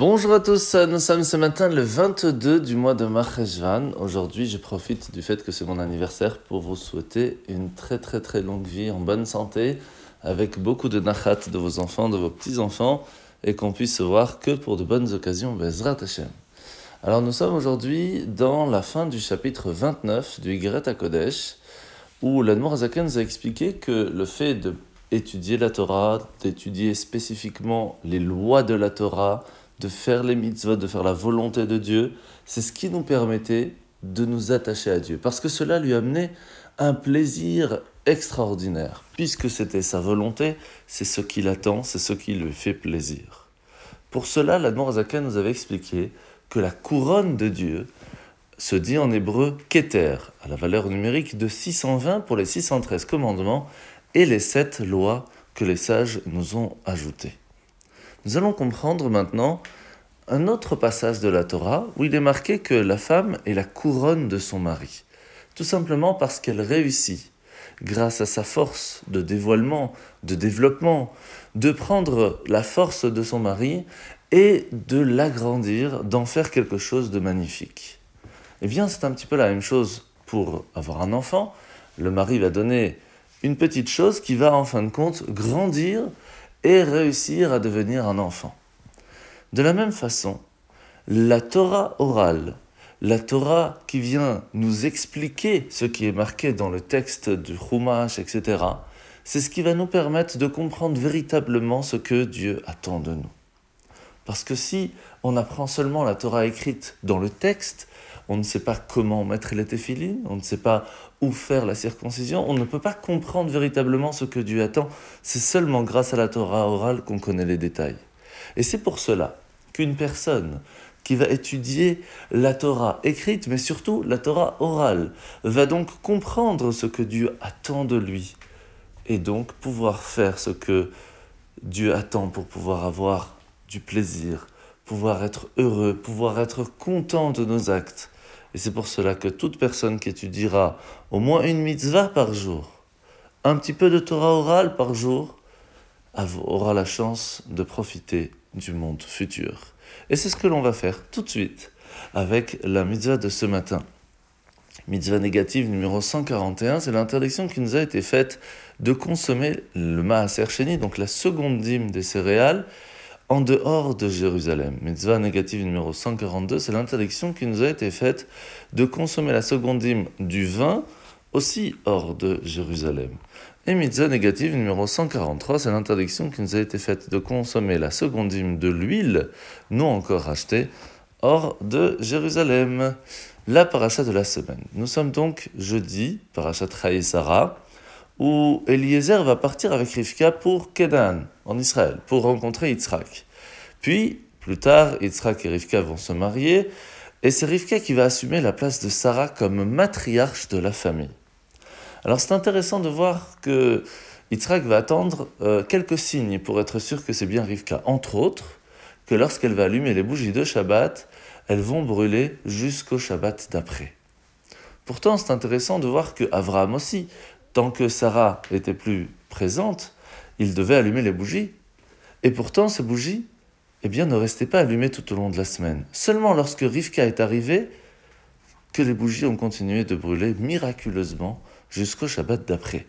Bonjour à tous, nous sommes ce matin le 22 du mois de Maheshvan. Aujourd'hui, je profite du fait que c'est mon anniversaire pour vous souhaiter une très très très longue vie en bonne santé, avec beaucoup de nachat de vos enfants, de vos petits-enfants, et qu'on puisse se voir que pour de bonnes occasions, Bezrat Hashem. Alors nous sommes aujourd'hui dans la fin du chapitre 29 du Yigret Kodesh, où l'Admor Azaken nous a expliqué que le fait de étudier la Torah, d'étudier spécifiquement les lois de la Torah, de faire les mitzvot, de faire la volonté de Dieu, c'est ce qui nous permettait de nous attacher à Dieu. Parce que cela lui amenait un plaisir extraordinaire. Puisque c'était sa volonté, c'est ce qu'il attend, c'est ce qui lui fait plaisir. Pour cela, l'Admor Zaken nous avait expliqué que la couronne de Dieu se dit en hébreu Keter, à la valeur numérique de 620 pour les 613 commandements et les 7 lois que les sages nous ont ajoutées. Nous allons comprendre maintenant un autre passage de la Torah où il est marqué que la femme est la couronne de son mari. Tout simplement parce qu'elle réussit, grâce à sa force de dévoilement, de développement, de prendre la force de son mari et de l'agrandir, d'en faire quelque chose de magnifique. Eh bien, c'est un petit peu la même chose pour avoir un enfant. Le mari va donner une petite chose qui va en fin de compte grandir et réussir à devenir un enfant. De la même façon, la Torah orale, la Torah qui vient nous expliquer ce qui est marqué dans le texte du Chumash, etc., c'est ce qui va nous permettre de comprendre véritablement ce que Dieu attend de nous. Parce que si on apprend seulement la Torah écrite dans le texte, on ne sait pas comment mettre les téphilines, on ne sait pas où faire la circoncision, on ne peut pas comprendre véritablement ce que Dieu attend. C'est seulement grâce à la Torah orale qu'on connaît les détails. Et c'est pour cela qu'une personne qui va étudier la Torah écrite, mais surtout la Torah orale, va donc comprendre ce que Dieu attend de lui, et donc pouvoir faire ce que Dieu attend pour pouvoir avoir du plaisir, pouvoir être heureux, pouvoir être content de nos actes. Et c'est pour cela que toute personne qui étudiera au moins une mitzvah par jour, un petit peu de Torah orale par jour, aura la chance de profiter du monde futur. Et c'est ce que l'on va faire tout de suite avec la mitzvah de ce matin. Mitzvah négative numéro 141, c'est l'interdiction qui nous a été faite de consommer le maaser sheni, donc la seconde dîme des céréales, en dehors de Jérusalem. Mitzvah négative numéro 142, c'est l'interdiction qui nous a été faite de consommer la seconde dîme du vin aussi hors de Jérusalem. Et mitzvah négative numéro 143, c'est l'interdiction qui nous a été faite de consommer la seconde dîme de l'huile non encore achetée hors de Jérusalem. La paracha de la semaine. Nous sommes donc jeudi, paracha Sarah, où Eliezer va partir avec Rivka pour Kedan, en Israël, pour rencontrer Yitzhak. Puis, plus tard, Yitzhak et Rivka vont se marier, et c'est Rivka qui va assumer la place de Sarah comme matriarche de la famille. Alors c'est intéressant de voir que Yitzhak va attendre euh, quelques signes pour être sûr que c'est bien Rivka. Entre autres, que lorsqu'elle va allumer les bougies de Shabbat, elles vont brûler jusqu'au Shabbat d'après. Pourtant, c'est intéressant de voir que Abraham aussi, tant que Sarah était plus présente, il devait allumer les bougies. Et pourtant, ces bougies, eh bien, ne restaient pas allumées tout au long de la semaine. Seulement lorsque Rivka est arrivée, que les bougies ont continué de brûler miraculeusement jusqu'au Shabbat d'après.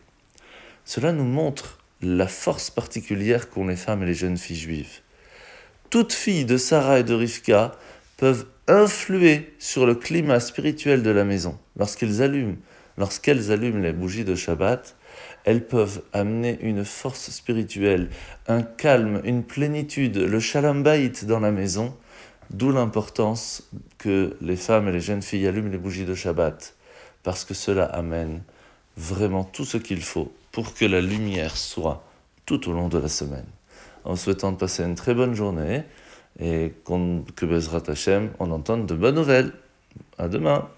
Cela nous montre la force particulière qu'ont les femmes et les jeunes filles juives. Toutes filles de Sarah et de Rivka peuvent influer sur le climat spirituel de la maison lorsqu'elles allument lorsqu'elles allument les bougies de Shabbat, elles peuvent amener une force spirituelle, un calme, une plénitude, le shalom bayit dans la maison, d'où l'importance que les femmes et les jeunes filles allument les bougies de Shabbat, parce que cela amène vraiment tout ce qu'il faut pour que la lumière soit tout au long de la semaine. En souhaitant de passer une très bonne journée et que Bezrat Hashem, on entende de bonnes nouvelles. À demain.